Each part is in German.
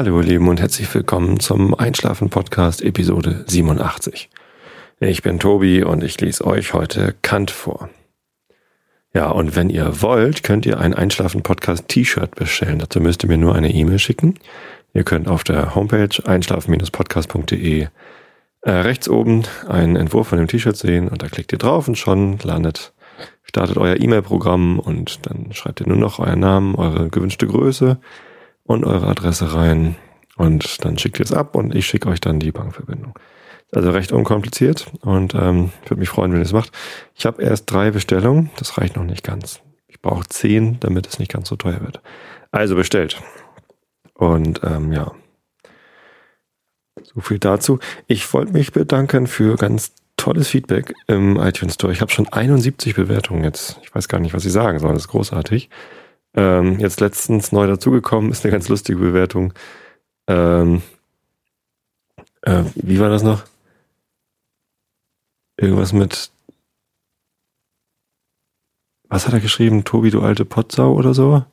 Hallo ihr Lieben und herzlich willkommen zum Einschlafen Podcast Episode 87. Ich bin Tobi und ich lese euch heute Kant vor. Ja, und wenn ihr wollt, könnt ihr ein Einschlafen Podcast T-Shirt bestellen. Dazu müsst ihr mir nur eine E-Mail schicken. Ihr könnt auf der Homepage einschlafen-podcast.de äh, rechts oben einen Entwurf von dem T-Shirt sehen und da klickt ihr drauf und schon landet, startet euer E-Mail-Programm und dann schreibt ihr nur noch euren Namen, eure gewünschte Größe und eure Adresse rein und dann schickt ihr es ab und ich schicke euch dann die Bankverbindung. Also recht unkompliziert und ähm, würde mich freuen, wenn ihr es macht. Ich habe erst drei Bestellungen, das reicht noch nicht ganz. Ich brauche zehn, damit es nicht ganz so teuer wird. Also bestellt. Und ähm, ja, so viel dazu. Ich wollte mich bedanken für ganz tolles Feedback im iTunes Store. Ich habe schon 71 Bewertungen jetzt. Ich weiß gar nicht, was ich sagen soll. Das ist großartig. Ähm, jetzt letztens neu dazugekommen, ist eine ganz lustige Bewertung. Ähm, äh, wie war das noch? Irgendwas mit. Was hat er geschrieben? Tobi, du alte Potsau oder so?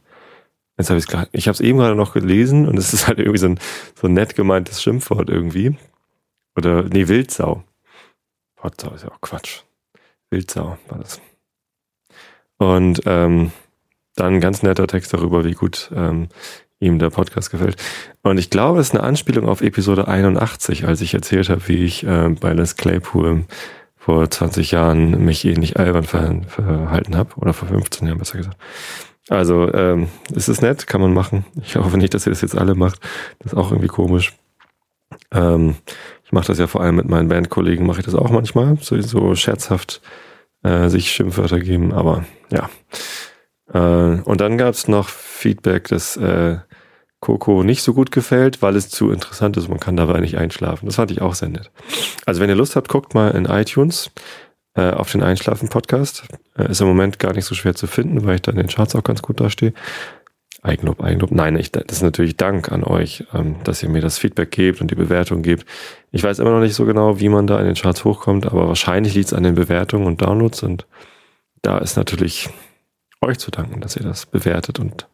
Jetzt habe ich es Ich habe es eben gerade noch gelesen und es ist halt irgendwie so ein, so ein nett gemeintes Schimpfwort irgendwie. Oder, nee, Wildsau. Potsau ist ja auch Quatsch. Wildsau war das. Und ähm, dann ein ganz netter Text darüber, wie gut ähm, ihm der Podcast gefällt. Und ich glaube, es ist eine Anspielung auf Episode 81, als ich erzählt habe, wie ich äh, bei Les Claypool vor 20 Jahren mich ähnlich albern ver verhalten habe. Oder vor 15 Jahren besser gesagt. Also, ähm, es ist nett, kann man machen. Ich hoffe nicht, dass ihr das jetzt alle macht. Das ist auch irgendwie komisch. Ähm, ich mache das ja vor allem mit meinen Bandkollegen, mache ich das auch manchmal, so, so scherzhaft äh, sich Schimpfwörter geben, aber ja. Äh, und dann gab es noch Feedback, dass äh, Coco nicht so gut gefällt, weil es zu interessant ist. Man kann dabei nicht einschlafen. Das fand ich auch sehr nett. Also wenn ihr Lust habt, guckt mal in iTunes äh, auf den Einschlafen-Podcast. Äh, ist im Moment gar nicht so schwer zu finden, weil ich da in den Charts auch ganz gut dastehe. Eigenlob, Eigenlob. Nein, ich, das ist natürlich Dank an euch, ähm, dass ihr mir das Feedback gebt und die Bewertung gebt. Ich weiß immer noch nicht so genau, wie man da in den Charts hochkommt, aber wahrscheinlich liegt es an den Bewertungen und Downloads und da ist natürlich euch zu danken, dass ihr das bewertet und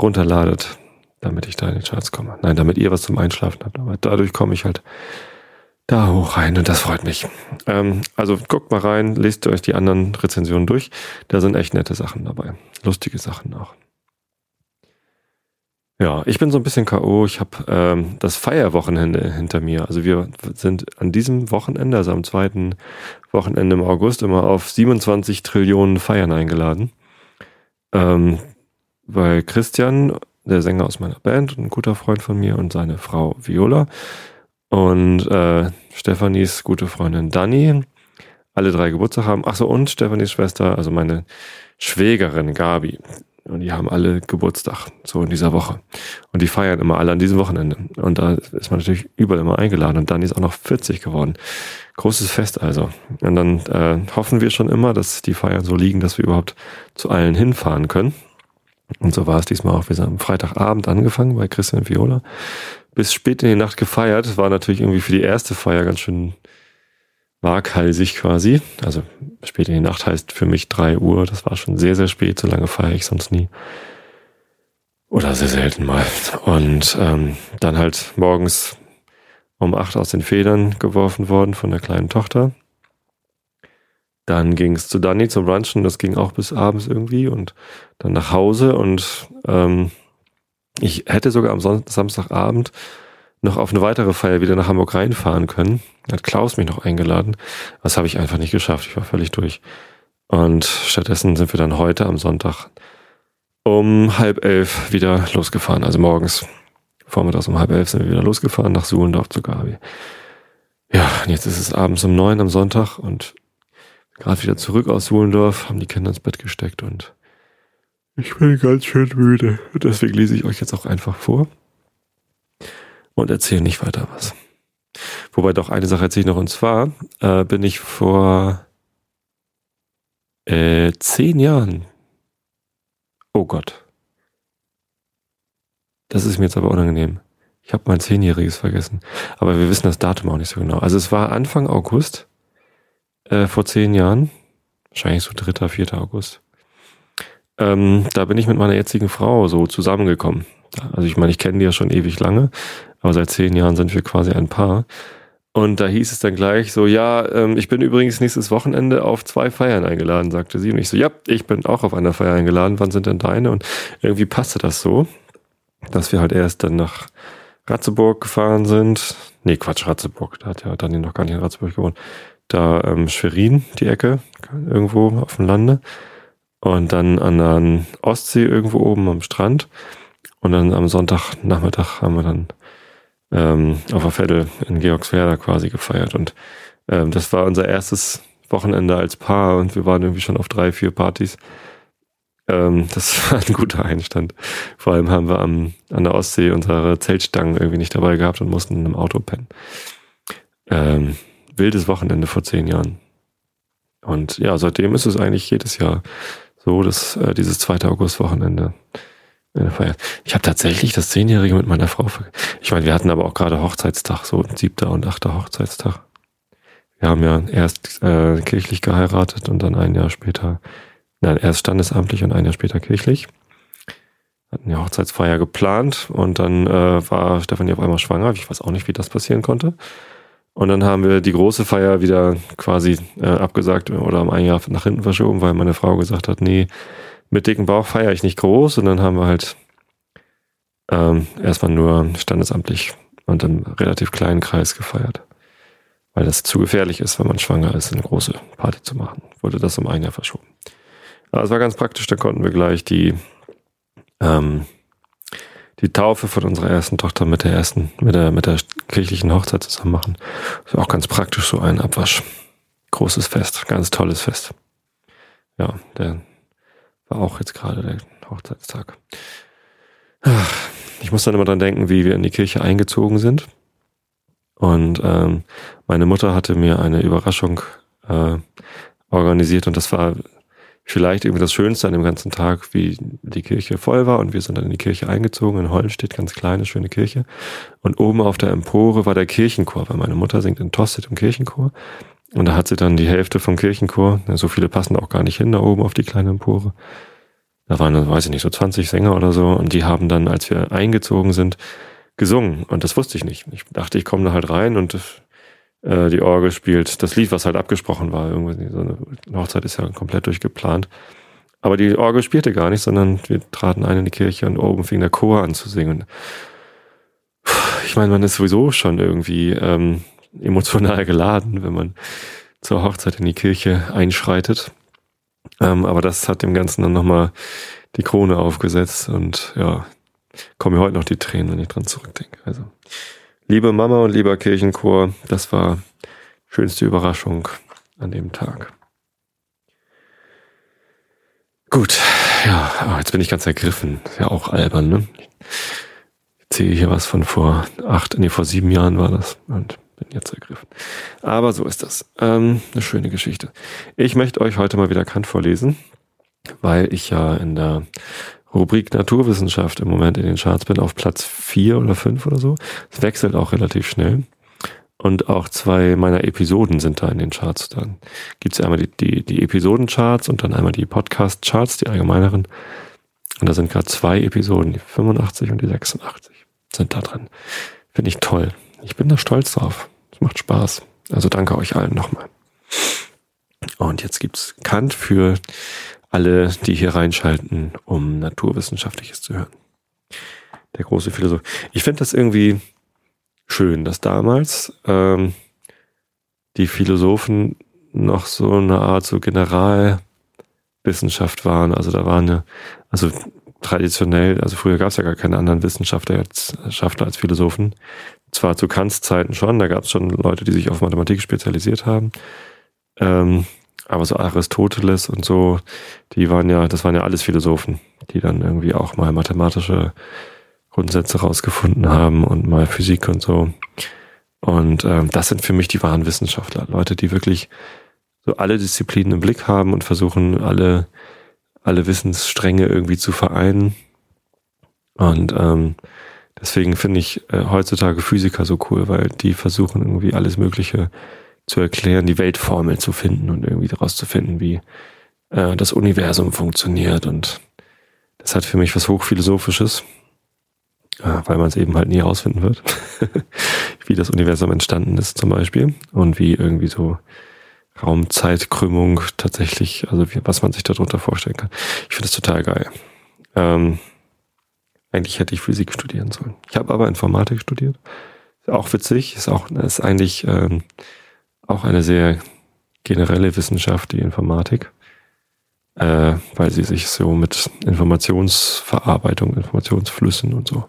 runterladet, damit ich da in die Charts komme. Nein, damit ihr was zum Einschlafen habt. Aber dadurch komme ich halt da hoch rein und das freut mich. Ähm, also guckt mal rein, lest euch die anderen Rezensionen durch. Da sind echt nette Sachen dabei. Lustige Sachen auch. Ja, ich bin so ein bisschen K.O. Ich habe ähm, das Feierwochenende hinter mir. Also wir sind an diesem Wochenende, also am zweiten Wochenende im August, immer auf 27 Trillionen Feiern eingeladen. Ähm, weil Christian, der Sänger aus meiner Band, ein guter Freund von mir und seine Frau Viola und äh, Stefanis gute Freundin Dani, alle drei Geburtstag haben. Achso, und Stefanis Schwester, also meine Schwägerin Gabi. Und die haben alle Geburtstag, so in dieser Woche. Und die feiern immer alle an diesem Wochenende. Und da ist man natürlich überall immer eingeladen. Und Dani ist auch noch 40 geworden. Großes Fest also. Und dann äh, hoffen wir schon immer, dass die Feiern so liegen, dass wir überhaupt zu allen hinfahren können. Und so war es diesmal auch. Wir sind am Freitagabend angefangen bei Christian Viola. Bis spät in die Nacht gefeiert. War natürlich irgendwie für die erste Feier ganz schön waghalsig quasi. Also spät in die Nacht heißt für mich drei Uhr. Das war schon sehr, sehr spät. So lange feiere ich sonst nie. Oder sehr selten mal. Und ähm, dann halt morgens um acht aus den Federn geworfen worden von der kleinen Tochter. Dann ging es zu Dani zum Brunchen, das ging auch bis abends irgendwie und dann nach Hause und ähm, ich hätte sogar am Son Samstagabend noch auf eine weitere Feier wieder nach Hamburg reinfahren können. Hat Klaus mich noch eingeladen. Das habe ich einfach nicht geschafft. Ich war völlig durch. Und stattdessen sind wir dann heute am Sonntag um halb elf wieder losgefahren. Also morgens, vormittags um halb elf sind wir wieder losgefahren nach Suhlendorf zu Gabi. Ja, und jetzt ist es abends um neun am Sonntag und gerade wieder zurück aus Suhlendorf, haben die Kinder ins Bett gesteckt und ich bin ganz schön müde. Deswegen lese ich euch jetzt auch einfach vor und erzähle nicht weiter was. Wobei doch eine Sache erzähle ich noch, und zwar äh, bin ich vor äh, zehn Jahren. Oh Gott. Das ist mir jetzt aber unangenehm. Ich habe mein Zehnjähriges vergessen. Aber wir wissen das Datum auch nicht so genau. Also es war Anfang August äh, vor zehn Jahren. Wahrscheinlich so 3., 4. August. Ähm, da bin ich mit meiner jetzigen Frau so zusammengekommen. Also ich meine, ich kenne die ja schon ewig lange, aber seit zehn Jahren sind wir quasi ein Paar. Und da hieß es dann gleich so, ja, ähm, ich bin übrigens nächstes Wochenende auf zwei Feiern eingeladen, sagte sie. Und ich so, ja, ich bin auch auf einer Feier eingeladen. Wann sind denn deine? Und irgendwie passte das so, dass wir halt erst dann nach Ratzeburg gefahren sind. Nee, Quatsch, Ratzeburg. Da hat ja Daniel noch gar nicht in Ratzeburg gewohnt. Da ähm, Schwerin, die Ecke, irgendwo auf dem Lande. Und dann an der Ostsee irgendwo oben am Strand. Und dann am Sonntagnachmittag haben wir dann ähm, auf der Vettel in Georgswerda quasi gefeiert. Und ähm, das war unser erstes Wochenende als Paar und wir waren irgendwie schon auf drei, vier Partys. Ähm, das war ein guter Einstand. Vor allem haben wir am, an der Ostsee unsere Zeltstangen irgendwie nicht dabei gehabt und mussten in einem Auto pennen. Ähm, wildes Wochenende vor zehn Jahren. Und ja, seitdem ist es eigentlich jedes Jahr so, dass äh, dieses zweite August-Wochenende ich habe tatsächlich das Zehnjährige mit meiner Frau. Ich meine, wir hatten aber auch gerade Hochzeitstag, so siebter und achter Hochzeitstag. Wir haben ja erst äh, kirchlich geheiratet und dann ein Jahr später, nein, erst standesamtlich und ein Jahr später kirchlich. Hatten die Hochzeitsfeier geplant und dann äh, war Stefanie auf einmal schwanger. Ich weiß auch nicht, wie das passieren konnte. Und dann haben wir die große Feier wieder quasi äh, abgesagt oder um ein Jahr nach hinten verschoben, weil meine Frau gesagt hat, nee, mit dicken Bauch feiere ich nicht groß und dann haben wir halt ähm, erstmal nur standesamtlich und im relativ kleinen Kreis gefeiert. Weil das zu gefährlich ist, wenn man schwanger ist, eine große Party zu machen. Wurde das um ein Jahr verschoben. Aber es war ganz praktisch, da konnten wir gleich die, ähm, die Taufe von unserer ersten Tochter mit der ersten, mit der, mit der kirchlichen Hochzeit zusammen machen. Das war auch ganz praktisch, so ein Abwasch. Großes Fest, ganz tolles Fest. Ja, der auch jetzt gerade der Hochzeitstag. Ich muss dann immer dran denken, wie wir in die Kirche eingezogen sind. Und ähm, meine Mutter hatte mir eine Überraschung äh, organisiert und das war vielleicht irgendwie das Schönste an dem ganzen Tag, wie die Kirche voll war und wir sind dann in die Kirche eingezogen. In Hollenstedt, ganz kleine, schöne Kirche. Und oben auf der Empore war der Kirchenchor, weil meine Mutter singt in Tosted im Kirchenchor. Und da hat sie dann die Hälfte vom Kirchenchor, so viele passen auch gar nicht hin da oben auf die kleine Empore. Da waren, weiß ich nicht, so 20 Sänger oder so und die haben dann, als wir eingezogen sind, gesungen und das wusste ich nicht. Ich dachte, ich komme da halt rein und äh, die Orgel spielt das Lied, was halt abgesprochen war. Irgendwie so eine Hochzeit ist ja komplett durchgeplant. Aber die Orgel spielte gar nicht, sondern wir traten ein in die Kirche und oben fing der Chor an zu singen. Ich meine, man ist sowieso schon irgendwie ähm, emotional geladen, wenn man zur Hochzeit in die Kirche einschreitet. Ähm, aber das hat dem Ganzen dann nochmal die Krone aufgesetzt und ja, kommen mir heute noch die Tränen, wenn ich dran zurückdenke. Also, liebe Mama und lieber Kirchenchor, das war schönste Überraschung an dem Tag. Gut, ja, oh, jetzt bin ich ganz ergriffen. Ist ja auch albern, ne? Ich sehe hier was von vor acht, nee, vor sieben Jahren war das. Und bin jetzt ergriffen. Aber so ist das. Ähm, eine schöne Geschichte. Ich möchte euch heute mal wieder Kant vorlesen, weil ich ja in der Rubrik Naturwissenschaft im Moment in den Charts bin, auf Platz vier oder fünf oder so. Es wechselt auch relativ schnell. Und auch zwei meiner Episoden sind da in den Charts. Dann gibt es einmal die, die, die Episodencharts und dann einmal die Podcast-Charts, die allgemeineren. Und da sind gerade zwei Episoden, die 85 und die 86 sind da drin. Finde ich toll. Ich bin da stolz drauf. Es macht Spaß. Also danke euch allen nochmal. Und jetzt gibt's Kant für alle, die hier reinschalten, um Naturwissenschaftliches zu hören. Der große Philosoph. Ich finde das irgendwie schön, dass damals ähm, die Philosophen noch so eine Art so Generalwissenschaft waren. Also da war eine, also traditionell, also früher gab es ja gar keine anderen Wissenschaftler als, Schaftler als Philosophen zwar zu Kants Zeiten schon, da gab es schon Leute, die sich auf Mathematik spezialisiert haben. Ähm, aber so Aristoteles und so, die waren ja, das waren ja alles Philosophen, die dann irgendwie auch mal mathematische Grundsätze rausgefunden haben und mal Physik und so. Und ähm, das sind für mich die wahren Wissenschaftler, Leute, die wirklich so alle Disziplinen im Blick haben und versuchen, alle, alle Wissensstränge irgendwie zu vereinen. Und ähm, Deswegen finde ich äh, heutzutage Physiker so cool, weil die versuchen irgendwie alles Mögliche zu erklären, die Weltformel zu finden und irgendwie daraus zu finden, wie äh, das Universum funktioniert. Und das hat für mich was Hochphilosophisches. weil man es eben halt nie herausfinden wird, wie das Universum entstanden ist zum Beispiel und wie irgendwie so Raumzeitkrümmung tatsächlich, also wie, was man sich darunter vorstellen kann. Ich finde das total geil. Ähm, eigentlich hätte ich Physik studieren sollen. Ich habe aber Informatik studiert. Auch witzig, ist auch ist eigentlich ähm, auch eine sehr generelle Wissenschaft, die Informatik, äh, weil sie sich so mit Informationsverarbeitung, Informationsflüssen und so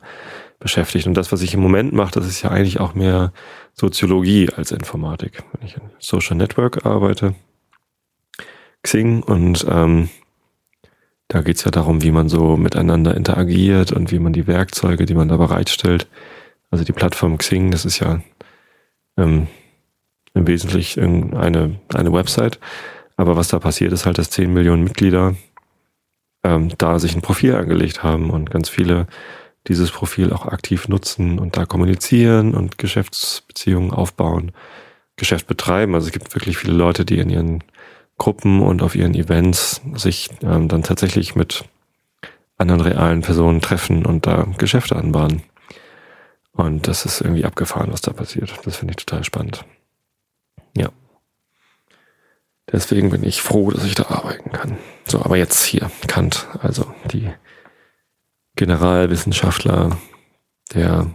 beschäftigt. Und das, was ich im Moment mache, das ist ja eigentlich auch mehr Soziologie als Informatik. Wenn ich in Social Network arbeite, Xing und ähm, da geht's ja darum, wie man so miteinander interagiert und wie man die Werkzeuge, die man da bereitstellt. Also die Plattform Xing, das ist ja ähm, im Wesentlichen eine, eine Website. Aber was da passiert, ist halt, dass 10 Millionen Mitglieder ähm, da sich ein Profil angelegt haben und ganz viele dieses Profil auch aktiv nutzen und da kommunizieren und Geschäftsbeziehungen aufbauen, Geschäft betreiben. Also es gibt wirklich viele Leute, die in ihren Gruppen und auf ihren Events sich ähm, dann tatsächlich mit anderen realen Personen treffen und da Geschäfte anbahnen. Und das ist irgendwie abgefahren, was da passiert. Das finde ich total spannend. Ja. Deswegen bin ich froh, dass ich da arbeiten kann. So, aber jetzt hier, Kant, also die Generalwissenschaftler der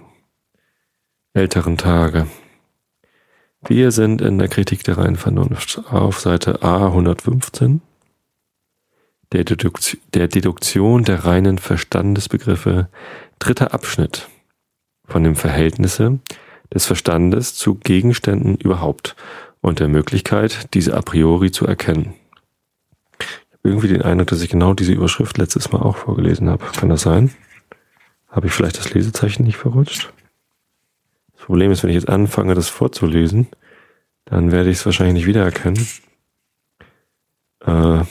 älteren Tage. Wir sind in der Kritik der reinen Vernunft auf Seite A 115 der, Deduktion der Deduktion der reinen Verstandesbegriffe dritter Abschnitt von dem Verhältnisse des Verstandes zu Gegenständen überhaupt und der Möglichkeit, diese a priori zu erkennen. Ich habe irgendwie den Eindruck, dass ich genau diese Überschrift letztes Mal auch vorgelesen habe. Kann das sein? Habe ich vielleicht das Lesezeichen nicht verrutscht? Problem ist, wenn ich jetzt anfange, das vorzulesen, dann werde ich es wahrscheinlich nicht wiedererkennen, äh,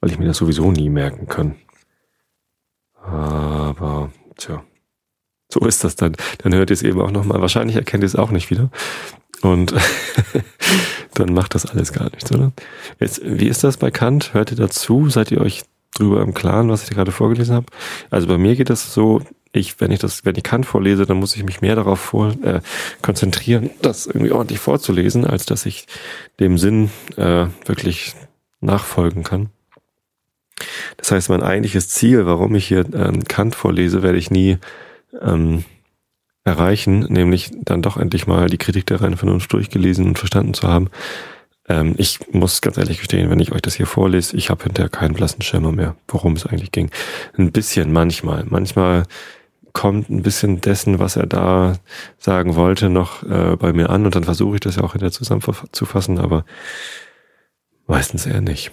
weil ich mir das sowieso nie merken kann. Aber, tja, so ist das dann. Dann hört ihr es eben auch nochmal. Wahrscheinlich erkennt ihr es auch nicht wieder. Und dann macht das alles gar nichts, oder? Jetzt, wie ist das bei Kant? Hört ihr dazu? Seid ihr euch drüber im Klaren, was ich gerade vorgelesen habe? Also bei mir geht das so, ich, wenn ich das, wenn ich Kant vorlese, dann muss ich mich mehr darauf vor, äh, konzentrieren, das irgendwie ordentlich vorzulesen, als dass ich dem Sinn äh, wirklich nachfolgen kann. Das heißt, mein eigentliches Ziel, warum ich hier ähm, Kant vorlese, werde ich nie ähm, erreichen, nämlich dann doch endlich mal die Kritik der reinen Vernunft durchgelesen und verstanden zu haben. Ähm, ich muss ganz ehrlich gestehen, wenn ich euch das hier vorlese, ich habe hinterher keinen blassen Schimmer mehr, worum es eigentlich ging. Ein bisschen manchmal. Manchmal kommt ein bisschen dessen, was er da sagen wollte, noch äh, bei mir an und dann versuche ich das ja auch hinterher zusammenzufassen, aber meistens eher nicht.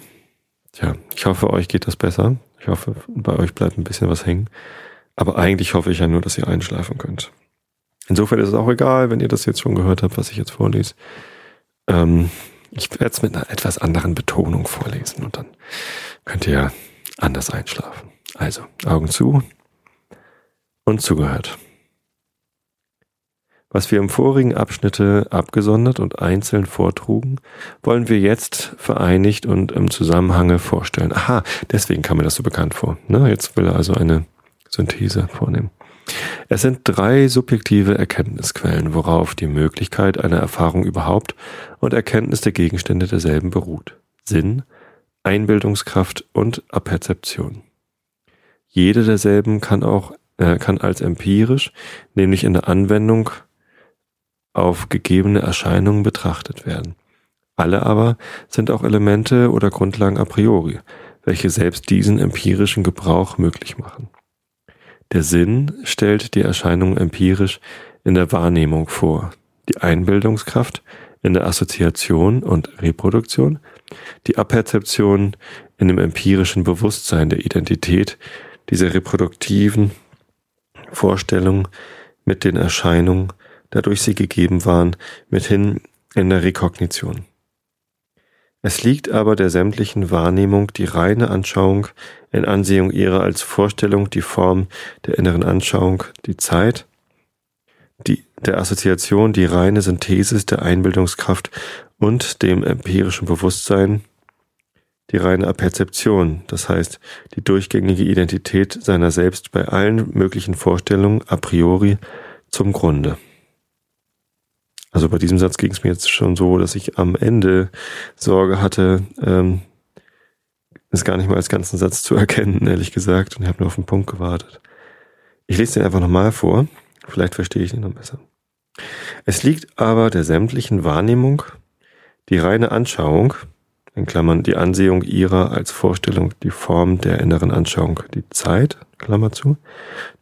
Tja, ich hoffe, euch geht das besser. Ich hoffe, bei euch bleibt ein bisschen was hängen. Aber eigentlich hoffe ich ja nur, dass ihr einschlafen könnt. Insofern ist es auch egal, wenn ihr das jetzt schon gehört habt, was ich jetzt vorlese. Ähm, ich werde es mit einer etwas anderen Betonung vorlesen und dann könnt ihr anders einschlafen. Also, Augen zu und zugehört. Was wir im vorigen Abschnitte abgesondert und einzeln vortrugen, wollen wir jetzt vereinigt und im Zusammenhange vorstellen. Aha, deswegen kam mir das so bekannt vor. Ne? Jetzt will er also eine Synthese vornehmen. Es sind drei subjektive Erkenntnisquellen, worauf die Möglichkeit einer Erfahrung überhaupt und Erkenntnis der Gegenstände derselben beruht. Sinn, Einbildungskraft und Aperzeption. Jede derselben kann auch äh, kann als empirisch, nämlich in der Anwendung auf gegebene Erscheinungen betrachtet werden. Alle aber sind auch Elemente oder Grundlagen a priori, welche selbst diesen empirischen Gebrauch möglich machen. Der Sinn stellt die Erscheinung empirisch in der Wahrnehmung vor, die Einbildungskraft in der Assoziation und Reproduktion, die Aperzeption in dem empirischen Bewusstsein der Identität dieser reproduktiven Vorstellung mit den Erscheinungen, dadurch sie gegeben waren, mithin in der Rekognition. Es liegt aber der sämtlichen Wahrnehmung die reine Anschauung in Ansehung ihrer als Vorstellung die Form der inneren Anschauung, die Zeit, die, der Assoziation die reine Synthesis der Einbildungskraft und dem empirischen Bewusstsein, die reine Perzeption, das heißt die durchgängige Identität seiner selbst bei allen möglichen Vorstellungen a priori zum Grunde. Also bei diesem Satz ging es mir jetzt schon so, dass ich am Ende Sorge hatte, ähm, es gar nicht mal als ganzen Satz zu erkennen, ehrlich gesagt, und ich habe nur auf den Punkt gewartet. Ich lese den einfach nochmal vor, vielleicht verstehe ich ihn noch besser. Es liegt aber der sämtlichen Wahrnehmung die reine Anschauung, in Klammern die Ansehung ihrer als Vorstellung die Form der inneren Anschauung, die Zeit, Klammer zu,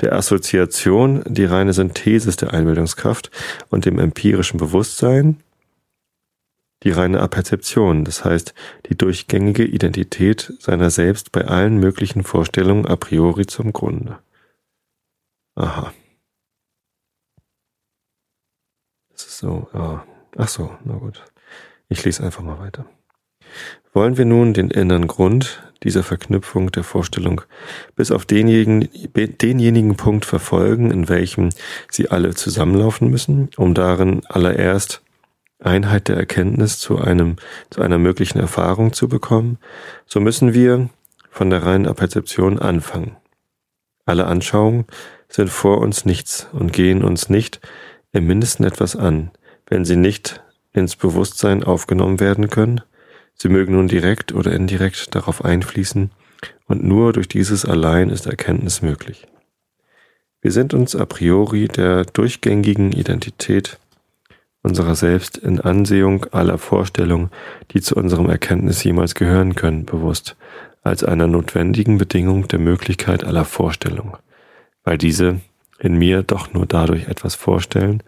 der Assoziation, die reine Synthesis der Einbildungskraft und dem empirischen Bewusstsein, die reine Aperzeption, das heißt die durchgängige Identität seiner selbst bei allen möglichen Vorstellungen a priori zum Grunde. Aha. Das ist so, ja. Ach so, na gut. Ich lese einfach mal weiter. Wollen wir nun den inneren Grund dieser Verknüpfung der Vorstellung bis auf denjenigen, denjenigen Punkt verfolgen, in welchem sie alle zusammenlaufen müssen, um darin allererst Einheit der Erkenntnis zu einem, zu einer möglichen Erfahrung zu bekommen, so müssen wir von der reinen Perzeption anfangen. Alle Anschauungen sind vor uns nichts und gehen uns nicht im Mindesten etwas an, wenn sie nicht ins Bewusstsein aufgenommen werden können. Sie mögen nun direkt oder indirekt darauf einfließen, und nur durch dieses allein ist Erkenntnis möglich. Wir sind uns a priori der durchgängigen Identität unserer selbst in Ansehung aller Vorstellungen, die zu unserem Erkenntnis jemals gehören können, bewusst, als einer notwendigen Bedingung der Möglichkeit aller Vorstellungen, weil diese in mir doch nur dadurch etwas vorstellen,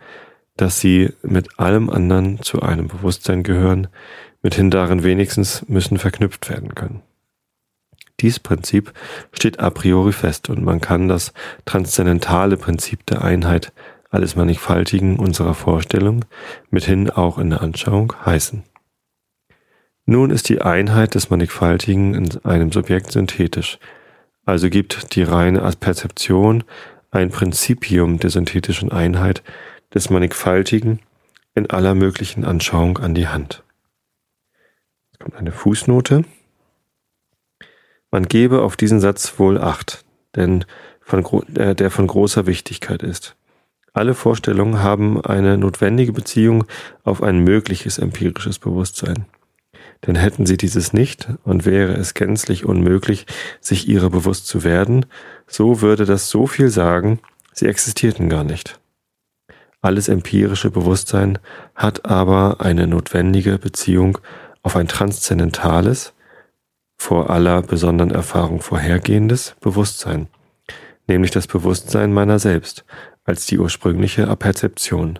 dass sie mit allem anderen zu einem Bewusstsein gehören, mithin darin wenigstens müssen verknüpft werden können. Dies Prinzip steht a priori fest und man kann das transzendentale Prinzip der Einheit alles Mannigfaltigen unserer Vorstellung mithin auch in der Anschauung heißen. Nun ist die Einheit des Mannigfaltigen in einem Subjekt synthetisch, also gibt die reine Perzeption ein Prinzipium der synthetischen Einheit, des Mannigfaltigen in aller möglichen Anschauung an die Hand. Kommt eine Fußnote. Man gebe auf diesen Satz wohl Acht, denn von, äh, der von großer Wichtigkeit ist. Alle Vorstellungen haben eine notwendige Beziehung auf ein mögliches empirisches Bewusstsein. Denn hätten sie dieses nicht und wäre es gänzlich unmöglich, sich ihrer bewusst zu werden, so würde das so viel sagen, sie existierten gar nicht. Alles empirische Bewusstsein hat aber eine notwendige Beziehung auf ein transzendentales, vor aller besonderen Erfahrung vorhergehendes Bewusstsein, nämlich das Bewusstsein meiner selbst als die ursprüngliche Aperzeption.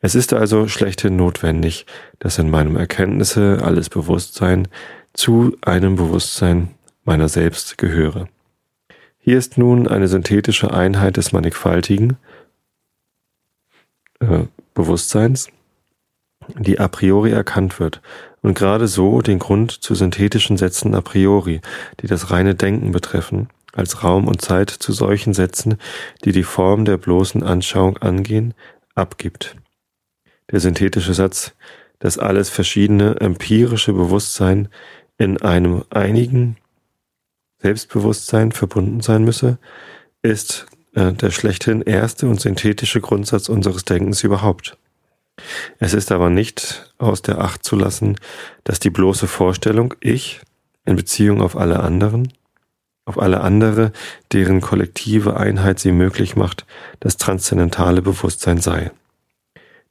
Es ist also schlechthin notwendig, dass in meinem Erkenntnisse alles Bewusstsein zu einem Bewusstsein meiner selbst gehöre. Hier ist nun eine synthetische Einheit des Mannigfaltigen, äh, Bewusstseins, die a priori erkannt wird und gerade so den Grund zu synthetischen Sätzen a priori, die das reine Denken betreffen, als Raum und Zeit zu solchen Sätzen, die die Form der bloßen Anschauung angehen, abgibt. Der synthetische Satz, dass alles verschiedene empirische Bewusstsein in einem einigen Selbstbewusstsein verbunden sein müsse, ist äh, der schlechthin erste und synthetische Grundsatz unseres Denkens überhaupt. Es ist aber nicht aus der Acht zu lassen, dass die bloße Vorstellung Ich in Beziehung auf alle anderen, auf alle andere, deren kollektive Einheit sie möglich macht, das transzendentale Bewusstsein sei.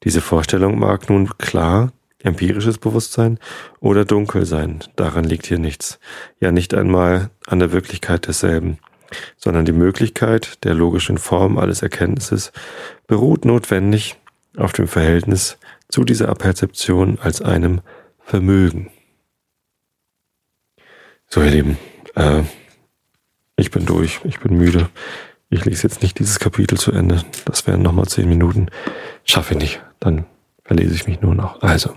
Diese Vorstellung mag nun klar empirisches Bewusstsein oder dunkel sein, daran liegt hier nichts, ja nicht einmal an der Wirklichkeit desselben sondern die Möglichkeit der logischen Form alles Erkenntnisses beruht notwendig auf dem Verhältnis zu dieser Perzeption als einem Vermögen. So, ihr Lieben, äh, ich bin durch, ich bin müde. Ich lese jetzt nicht dieses Kapitel zu Ende. Das wären nochmal zehn Minuten. Schaffe ich nicht. Dann verlese ich mich nur noch. Also,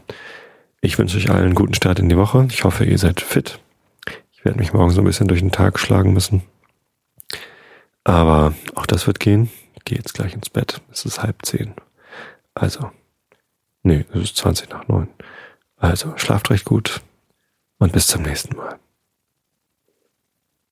ich wünsche euch allen einen guten Start in die Woche. Ich hoffe, ihr seid fit. Ich werde mich morgen so ein bisschen durch den Tag schlagen müssen. Aber auch das wird gehen. Ich gehe jetzt gleich ins Bett. Es ist halb zehn. Also, nee, es ist 20 nach neun. Also, schlaft recht gut und bis zum nächsten Mal.